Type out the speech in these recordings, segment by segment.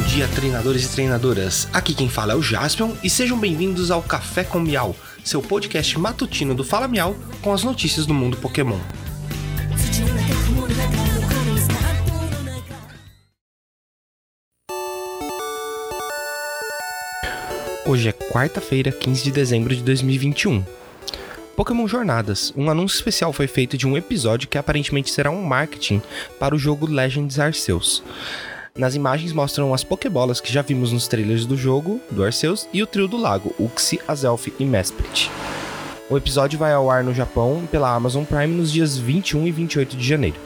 dia, treinadores e treinadoras. Aqui quem fala é o Jaspion e sejam bem-vindos ao Café com Miau, seu podcast matutino do Fala Miau com as notícias do mundo Pokémon. Hoje é quarta-feira, 15 de dezembro de 2021. Pokémon Jornadas. Um anúncio especial foi feito de um episódio que aparentemente será um marketing para o jogo Legends Arceus. Nas imagens mostram as Pokébolas que já vimos nos trailers do jogo, do Arceus, e o trio do lago, Uxie, Azelf e Mesprit. O episódio vai ao ar no Japão pela Amazon Prime nos dias 21 e 28 de janeiro.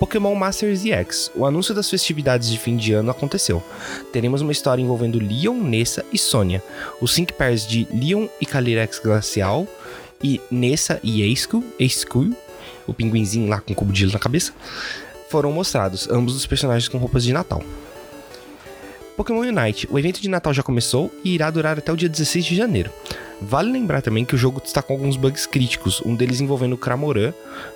Pokémon Masters EX. O anúncio das festividades de fim de ano aconteceu. Teremos uma história envolvendo Leon, Nessa e Sônia. Os 5 pairs de Leon e Calyrex Glacial e Nessa e Eisku, Eisku, o pinguinzinho lá com o cubo de gelo na cabeça, foram mostrados, ambos os personagens com roupas de Natal. Pokémon Unite. O evento de Natal já começou e irá durar até o dia 16 de janeiro. Vale lembrar também que o jogo está com alguns bugs críticos, um deles envolvendo o Cramoran,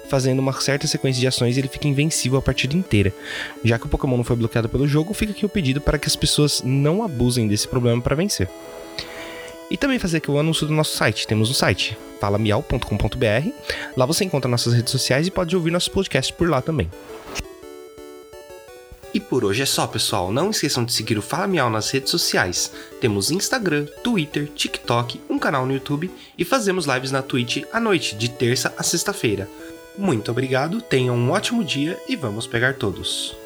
fazendo uma certa sequência de ações e ele fica invencível a partida inteira. Já que o Pokémon não foi bloqueado pelo jogo, fica aqui o pedido para que as pessoas não abusem desse problema para vencer. E também fazer aqui o anúncio do nosso site. Temos um site, falamial.com.br. Lá você encontra nossas redes sociais e pode ouvir nosso podcast por lá também. E por hoje é só, pessoal. Não esqueçam de seguir o Fala Miau nas redes sociais. Temos Instagram, Twitter, TikTok, um canal no YouTube e fazemos lives na Twitch à noite, de terça a sexta-feira. Muito obrigado, tenham um ótimo dia e vamos pegar todos.